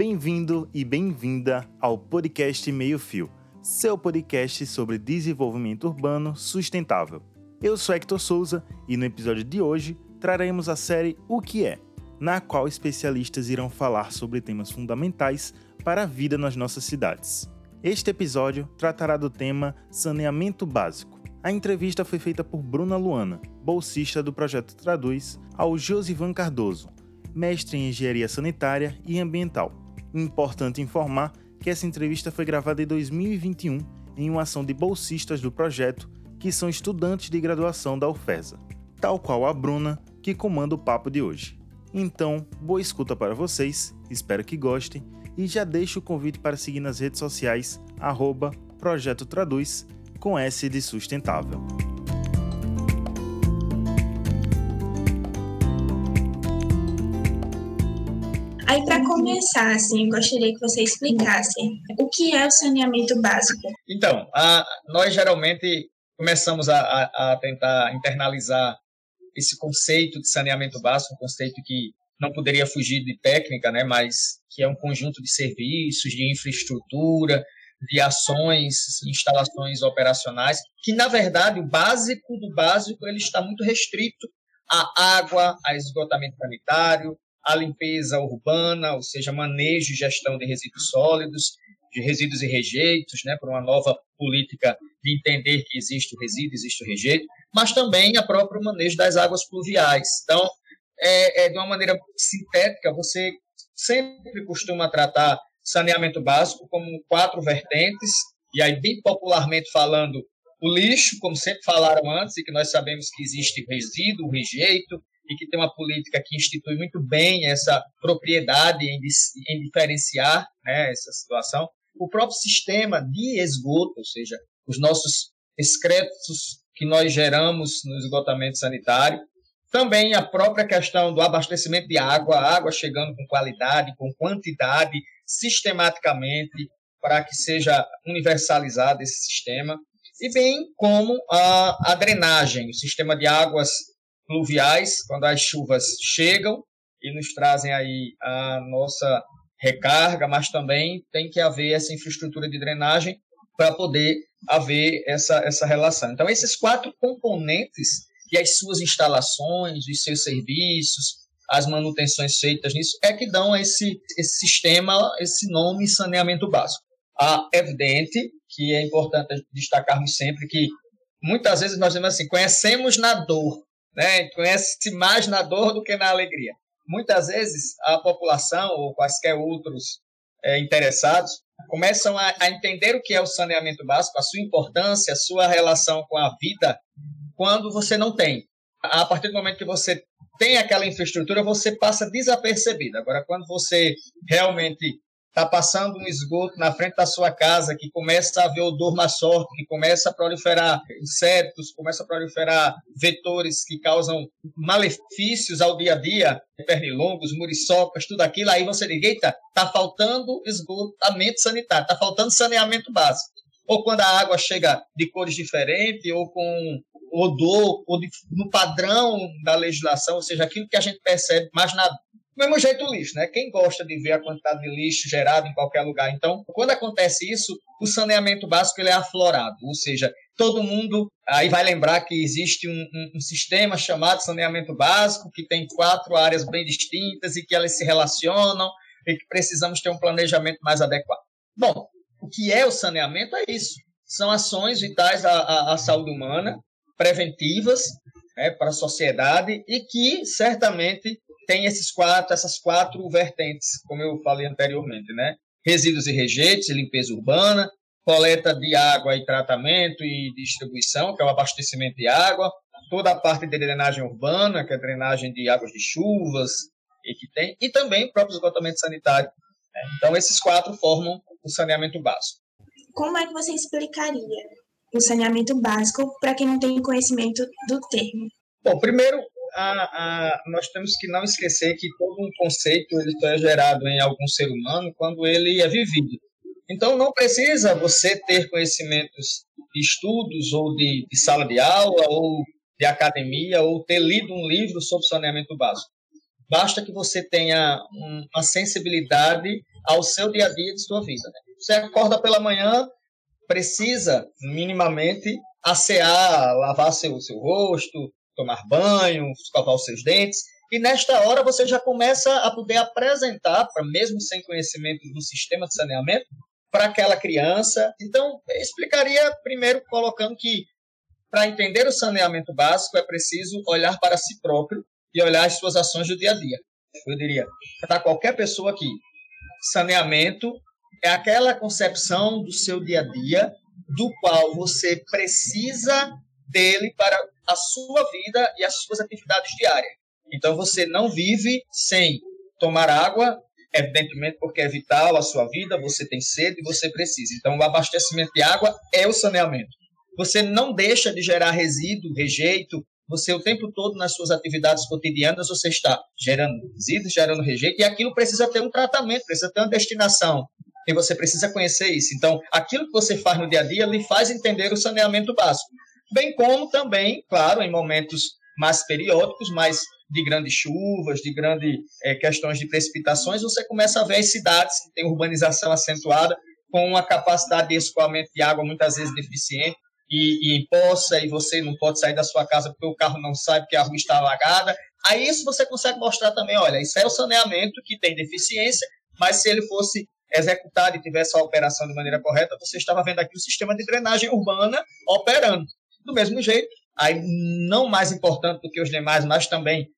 Bem-vindo e bem-vinda ao podcast Meio Fio, seu podcast sobre desenvolvimento urbano sustentável. Eu sou Hector Souza e no episódio de hoje traremos a série O que é, na qual especialistas irão falar sobre temas fundamentais para a vida nas nossas cidades. Este episódio tratará do tema saneamento básico. A entrevista foi feita por Bruna Luana, bolsista do projeto Traduz, ao Josivan Cardoso, mestre em engenharia sanitária e ambiental. Importante informar que essa entrevista foi gravada em 2021 em uma ação de bolsistas do projeto que são estudantes de graduação da UFESA, tal qual a Bruna, que comanda o papo de hoje. Então, boa escuta para vocês, espero que gostem e já deixo o convite para seguir nas redes sociais, arroba Projeto Traduz, com S de sustentável. Aí, para começar, assim, eu gostaria que você explicasse o que é o saneamento básico. Então, a, nós geralmente começamos a, a, a tentar internalizar esse conceito de saneamento básico, um conceito que não poderia fugir de técnica, né, mas que é um conjunto de serviços, de infraestrutura, de ações, instalações operacionais, que na verdade o básico do básico ele está muito restrito à água, a esgotamento sanitário, à limpeza urbana, ou seja, manejo e gestão de resíduos sólidos, de resíduos e rejeitos, né, por uma nova política de entender que existe o resíduo, existe o rejeito, mas também a próprio manejo das águas pluviais. Então, é, é, de uma maneira sintética, você sempre costuma tratar saneamento básico como quatro vertentes, e aí, bem popularmente falando, o lixo, como sempre falaram antes, e que nós sabemos que existe resíduo, rejeito, e que tem uma política que institui muito bem essa propriedade em, em diferenciar né, essa situação. O próprio sistema de esgoto, ou seja, os nossos excretos que nós geramos no esgotamento sanitário, também a própria questão do abastecimento de água, a água chegando com qualidade, com quantidade, sistematicamente, para que seja universalizado esse sistema. E bem como a, a drenagem, o sistema de águas pluviais, quando as chuvas chegam e nos trazem aí a nossa recarga, mas também tem que haver essa infraestrutura de drenagem para poder haver essa, essa relação. Então, esses quatro componentes e as suas instalações, os seus serviços, as manutenções feitas nisso, é que dão esse, esse sistema, esse nome saneamento básico. É evidente que é importante destacarmos sempre que muitas vezes nós dizemos assim, conhecemos na dor, né? conhece mais na dor do que na alegria. Muitas vezes a população ou quaisquer outros é, interessados começam a, a entender o que é o saneamento básico, a sua importância, a sua relação com a vida quando você não tem. A partir do momento que você tem aquela infraestrutura, você passa desapercebido. Agora, quando você realmente está passando um esgoto na frente da sua casa, que começa a haver odor forte, que começa a proliferar insetos, começa a proliferar vetores que causam malefícios ao dia a dia, pernilongos, muriçocas, tudo aquilo, aí você diz, eita, está faltando esgotamento sanitário, está faltando saneamento básico. Ou quando a água chega de cores diferentes, ou com odor, ou de, no padrão da legislação, ou seja, aquilo que a gente percebe mais na, do mesmo jeito o lixo, né? Quem gosta de ver a quantidade de lixo gerado em qualquer lugar? Então, quando acontece isso, o saneamento básico ele é aflorado, ou seja, todo mundo aí vai lembrar que existe um, um, um sistema chamado saneamento básico que tem quatro áreas bem distintas e que elas se relacionam e que precisamos ter um planejamento mais adequado. Bom, o que é o saneamento é isso. São ações vitais à, à, à saúde humana, preventivas né, para a sociedade e que certamente tem esses quatro, essas quatro vertentes, como eu falei anteriormente, né? Resíduos e rejeitos, limpeza urbana, coleta de água e tratamento e distribuição, que é o abastecimento de água, toda a parte de drenagem urbana, que é a drenagem de águas de chuvas, e que tem, e também o próprio esgotamento sanitário. Né? Então, esses quatro formam o saneamento básico. Como é que você explicaria o saneamento básico para quem não tem conhecimento do termo? Bom, primeiro, a, a, nós temos que não esquecer que todo um conceito ele é gerado em algum ser humano quando ele é vivido. Então, não precisa você ter conhecimentos de estudos ou de, de sala de aula ou de academia ou ter lido um livro sobre saneamento básico. Basta que você tenha uma sensibilidade ao seu dia a dia de sua vida. Né? Você acorda pela manhã, precisa minimamente assear, lavar seu, seu rosto, tomar banho, escovar os seus dentes. E nesta hora você já começa a poder apresentar, para mesmo sem conhecimento do sistema de saneamento, para aquela criança. Então, explicaria primeiro colocando que para entender o saneamento básico é preciso olhar para si próprio e olhar as suas ações do dia a dia. Eu diria, para qualquer pessoa aqui, saneamento é aquela concepção do seu dia a dia do qual você precisa dele para a sua vida e as suas atividades diárias. Então você não vive sem tomar água, evidentemente porque é vital a sua vida, você tem sede e você precisa. Então o abastecimento de água é o saneamento. Você não deixa de gerar resíduo, rejeito, você o tempo todo nas suas atividades cotidianas você está gerando resíduos, gerando rejeito e aquilo precisa ter um tratamento, precisa ter uma destinação. E você precisa conhecer isso. Então, aquilo que você faz no dia a dia lhe faz entender o saneamento básico. Bem como também, claro, em momentos mais periódicos, mais de grandes chuvas, de grandes é, questões de precipitações, você começa a ver as cidades que têm urbanização acentuada, com uma capacidade de escoamento de água muitas vezes deficiente, e, e em poça, e você não pode sair da sua casa porque o carro não sai, porque a rua está alagada. Aí isso você consegue mostrar também, olha, isso é o saneamento que tem deficiência, mas se ele fosse executado e tivesse a operação de maneira correta, você estava vendo aqui o sistema de drenagem urbana operando. Do mesmo jeito, aí não mais importante do que os demais, mas também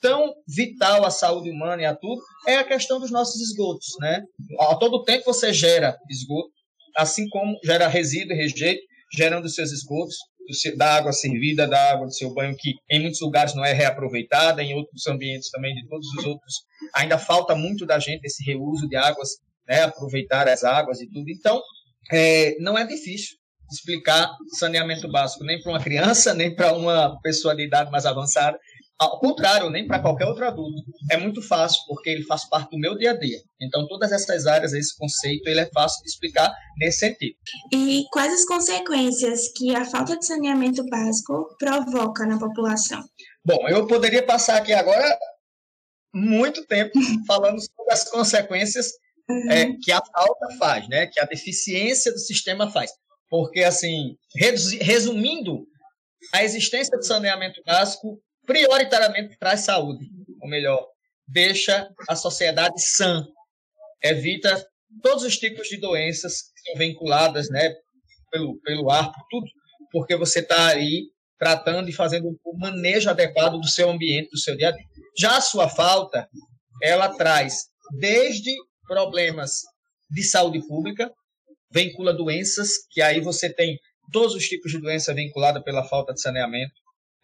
tão vital à saúde humana e a tudo, é a questão dos nossos esgotos, né? A todo tempo você gera esgoto, assim como gera resíduo e rejeito, gerando seus esgotos, da água servida, da água do seu banho, que em muitos lugares não é reaproveitada, em outros ambientes também, de todos os outros, ainda falta muito da gente esse reuso de águas, né, aproveitar as águas e tudo. Então, é, não é difícil explicar saneamento básico nem para uma criança, nem para uma pessoa de idade mais avançada, ao contrário, nem para qualquer outro adulto. É muito fácil, porque ele faz parte do meu dia a dia. Então, todas essas áreas, esse conceito, ele é fácil de explicar nesse sentido. E quais as consequências que a falta de saneamento básico provoca na população? Bom, eu poderia passar aqui agora muito tempo falando sobre as consequências uhum. é, que a falta faz, né? Que a deficiência do sistema faz. Porque, assim, resumindo, a existência do saneamento básico prioritariamente traz saúde, ou melhor, deixa a sociedade sã, evita todos os tipos de doenças que são vinculadas né, pelo, pelo ar, por tudo, porque você está aí tratando e fazendo o manejo adequado do seu ambiente, do seu dia a dia. Já a sua falta, ela traz desde problemas de saúde pública, vincula doenças, que aí você tem todos os tipos de doença vinculada pela falta de saneamento,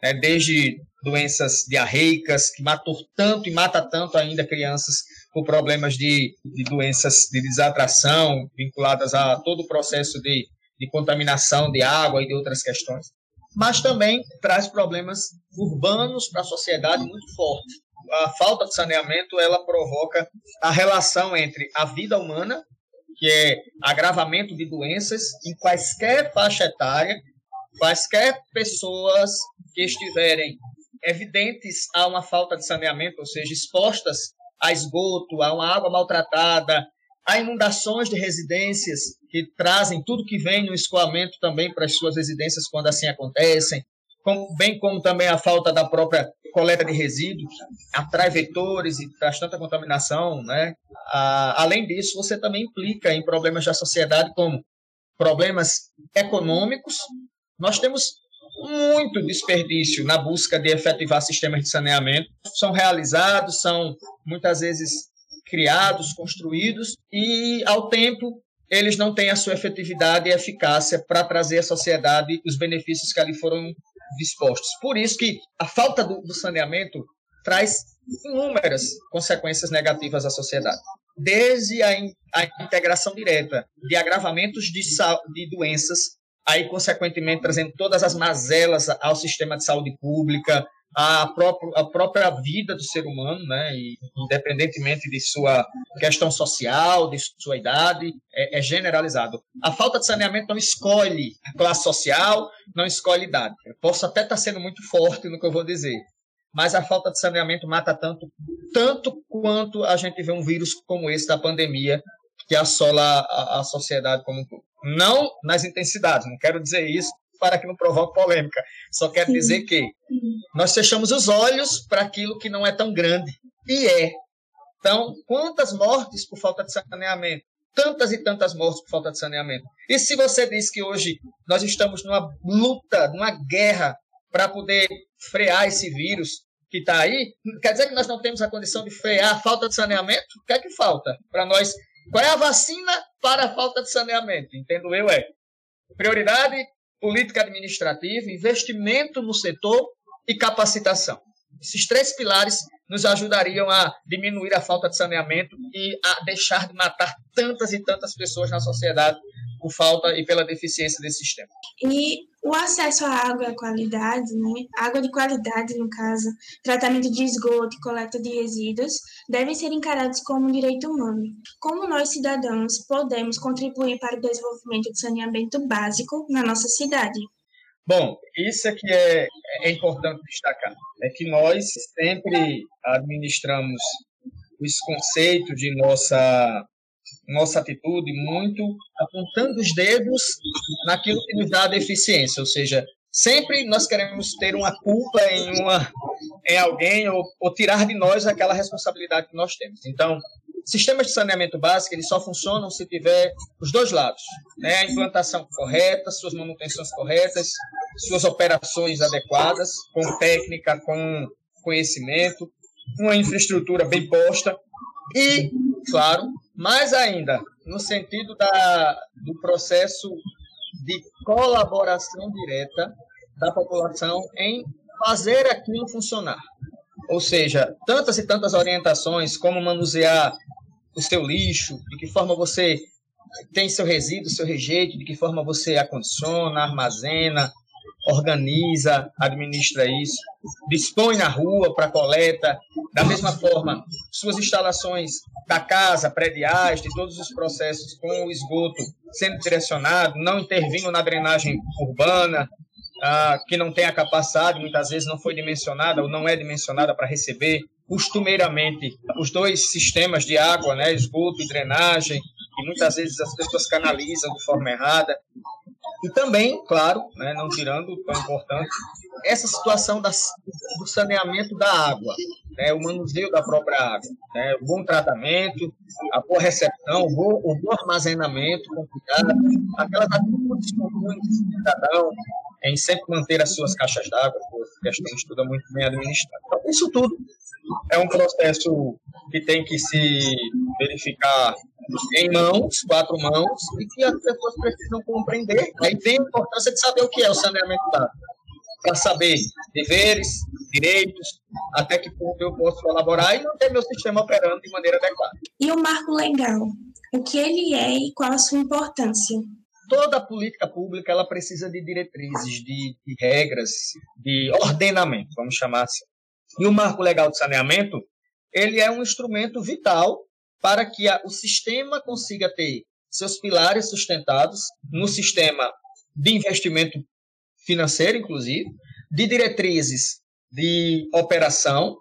né, desde doenças diarreicas, que matam tanto e mata tanto ainda crianças com problemas de, de doenças de desatração vinculadas a todo o processo de, de contaminação de água e de outras questões. Mas também traz problemas urbanos para a sociedade muito fortes. A falta de saneamento ela provoca a relação entre a vida humana, que é agravamento de doenças em quaisquer faixa etária, quaisquer pessoas que estiverem evidentes a uma falta de saneamento, ou seja, expostas a esgoto, a uma água maltratada, a inundações de residências que trazem tudo que vem no escoamento também para as suas residências quando assim acontecem, bem como também a falta da própria coleta de resíduos, atrai vetores e traz tanta contaminação, né? além disso, você também implica em problemas da sociedade como problemas econômicos. Nós temos muito desperdício na busca de efetivar sistemas de saneamento. São realizados, são muitas vezes criados, construídos, e ao tempo eles não têm a sua efetividade e eficácia para trazer à sociedade os benefícios que ali foram dispostos. Por isso que a falta do, do saneamento traz inúmeras consequências negativas à sociedade. Desde a, in, a integração direta de agravamentos de, de doenças aí consequentemente trazendo todas as mazelas ao sistema de saúde pública, a, próprio, a própria vida do ser humano, né, e, independentemente de sua questão social, de sua idade, é, é, generalizado. A falta de saneamento não escolhe classe social, não escolhe idade. Eu posso até estar sendo muito forte no que eu vou dizer, mas a falta de saneamento mata tanto, tanto quanto a gente vê um vírus como esse da pandemia que assola a, a sociedade como um todo. Não nas intensidades, não quero dizer isso para que não provoque polêmica. Só quero dizer que nós fechamos os olhos para aquilo que não é tão grande. E é. Então, quantas mortes por falta de saneamento? Tantas e tantas mortes por falta de saneamento. E se você diz que hoje nós estamos numa luta, numa guerra para poder frear esse vírus que está aí, quer dizer que nós não temos a condição de frear a falta de saneamento? O que é que falta para nós? Qual é a vacina para a falta de saneamento? Entendo eu, é prioridade política administrativa, investimento no setor e capacitação. Esses três pilares nos ajudariam a diminuir a falta de saneamento e a deixar de matar tantas e tantas pessoas na sociedade por falta e pela deficiência desse sistema. E o acesso à água à qualidade, né? Água de qualidade, no caso, tratamento de esgoto e coleta de resíduos, devem ser encarados como um direito humano. Como nós, cidadãos, podemos contribuir para o desenvolvimento de saneamento básico na nossa cidade? Bom, isso é que é, é importante destacar. É que nós sempre administramos esse conceito de nossa nossa atitude muito apontando os dedos naquilo que nos dá deficiência, ou seja, sempre nós queremos ter uma culpa em uma em alguém ou, ou tirar de nós aquela responsabilidade que nós temos. Então, sistemas de saneamento básico eles só funcionam se tiver os dois lados, né? A implantação correta, suas manutenções corretas, suas operações adequadas, com técnica, com conhecimento, uma infraestrutura bem posta e, claro, mais ainda, no sentido da, do processo de colaboração direta da população em fazer aquilo funcionar. Ou seja, tantas e tantas orientações, como manusear o seu lixo, de que forma você tem seu resíduo, seu rejeito, de que forma você acondiciona, armazena, organiza, administra isso, dispõe na rua para coleta, da mesma forma, suas instalações da casa, prediais, de todos os processos com o esgoto sendo direcionado, não intervindo na drenagem urbana, ah, que não tem a capacidade, muitas vezes não foi dimensionada ou não é dimensionada para receber costumeiramente os dois sistemas de água, né, esgoto e drenagem, e muitas vezes as pessoas canalizam de forma errada. E também, claro, né, não tirando tão importante, essa situação das, do saneamento da água, né, o manuseio da própria água, né, o bom tratamento, a boa recepção, o bom, o bom armazenamento com cuidado, aquelas atitudes comuns do cidadão em sempre manter as suas caixas d'água, questão de tudo muito bem administrada. Então, isso tudo é um processo que tem que se verificar em mãos, quatro mãos, e que as pessoas precisam compreender. Aí tem a importância de saber o que é o saneamento básico, para saber deveres, direitos, até que ponto eu posso colaborar e manter meu sistema operando de maneira adequada. E o marco legal? O que ele é e qual a sua importância? Toda política pública ela precisa de diretrizes, de, de regras, de ordenamento, vamos chamar assim. E o marco legal de saneamento, ele é um instrumento vital para que a, o sistema consiga ter seus pilares sustentados no sistema de investimento financeiro, inclusive, de diretrizes de operação,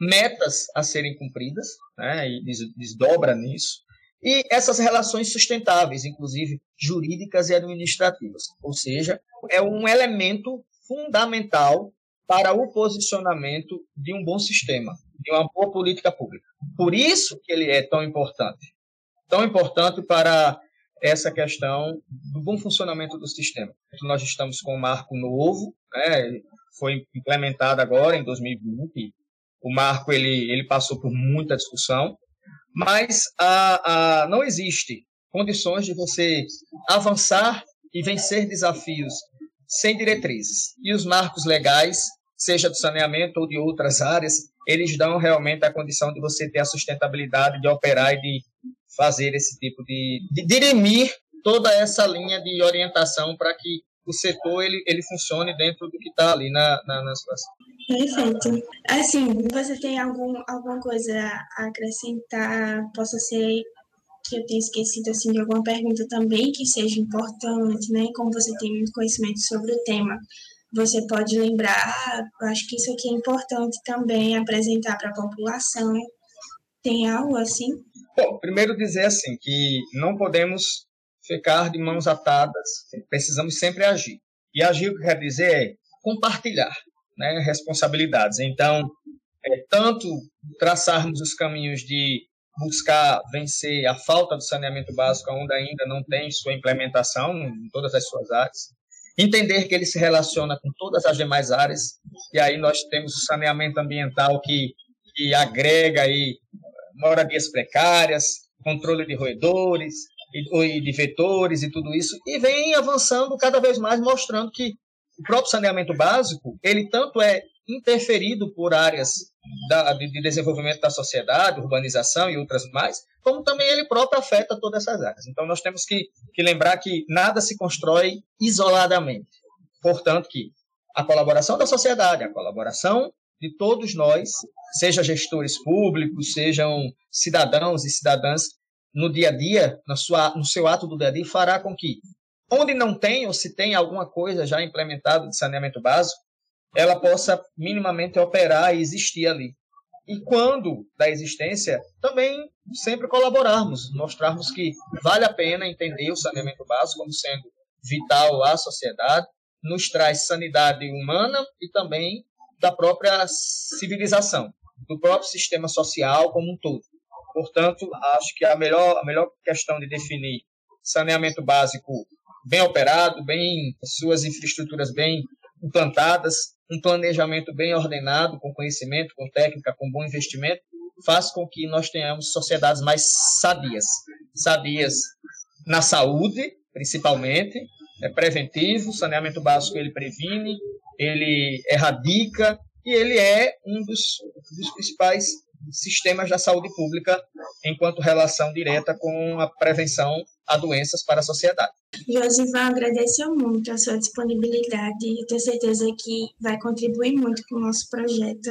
metas a serem cumpridas, né, e desdobra nisso, e essas relações sustentáveis, inclusive jurídicas e administrativas. Ou seja, é um elemento fundamental para o posicionamento de um bom sistema, de uma boa política pública. Por isso que ele é tão importante. Tão importante para essa questão do bom funcionamento do sistema. Nós estamos com um marco novo, né? Foi implementado agora em 2020. O marco ele, ele passou por muita discussão, mas a, a, não existe condições de você avançar e vencer desafios sem diretrizes. E os marcos legais, seja do saneamento ou de outras áreas, eles dão realmente a condição de você ter a sustentabilidade de operar e de fazer esse tipo de, de dirimir toda essa linha de orientação para que o setor ele, ele funcione dentro do que está ali na, na, na situação. Perfeito. Assim, você tem algum, alguma coisa a acrescentar? Possa ser que eu tenha esquecido assim de alguma pergunta também que seja importante, né? Como você tem muito conhecimento sobre o tema, você pode lembrar, eu acho que isso aqui é importante também apresentar para a população. Tem algo assim? Bom, primeiro dizer assim que não podemos ficar de mãos atadas, precisamos sempre agir. E agir o que quer dizer é compartilhar né, responsabilidades. Então, é, tanto traçarmos os caminhos de buscar vencer a falta do saneamento básico, onde ainda não tem sua implementação em todas as suas áreas, entender que ele se relaciona com todas as demais áreas, e aí nós temos o saneamento ambiental que, que agrega aí moradias precárias, controle de roedores, e, de vetores e tudo isso, e vem avançando cada vez mais, mostrando que o próprio saneamento básico, ele tanto é interferido por áreas da, de, de, desenvolvimento da sociedade, urbanização e outras mais, como também ele próprio afeta todas essas áreas. Então, nós temos que, que lembrar que nada se constrói isoladamente. Portanto, que a colaboração da sociedade, a colaboração de todos nós, seja gestores públicos, sejam cidadãos e cidadãs, no dia a dia, na sua, no seu ato do dia a dia, fará com que, onde não tem ou se tem alguma coisa já implementada de saneamento básico, ela possa minimamente operar e existir ali. E quando da existência, também sempre colaborarmos, mostrarmos que vale a pena entender o saneamento básico como sendo vital à sociedade, nos traz sanidade humana e também da própria civilização, do próprio sistema social como um todo. Portanto, acho que a melhor, a melhor questão de definir saneamento básico bem operado, bem suas infraestruturas bem implantadas, um planejamento bem ordenado, com conhecimento, com técnica, com bom investimento, faz com que nós tenhamos sociedades mais sadias. Sadias na saúde, principalmente, é preventivo, saneamento básico ele previne, ele erradica e ele é um dos, dos principais sistemas da saúde pública enquanto relação direta com a prevenção a doenças para a sociedade. Josivan, agradeço muito a sua disponibilidade e tenho certeza que vai contribuir muito com o nosso projeto.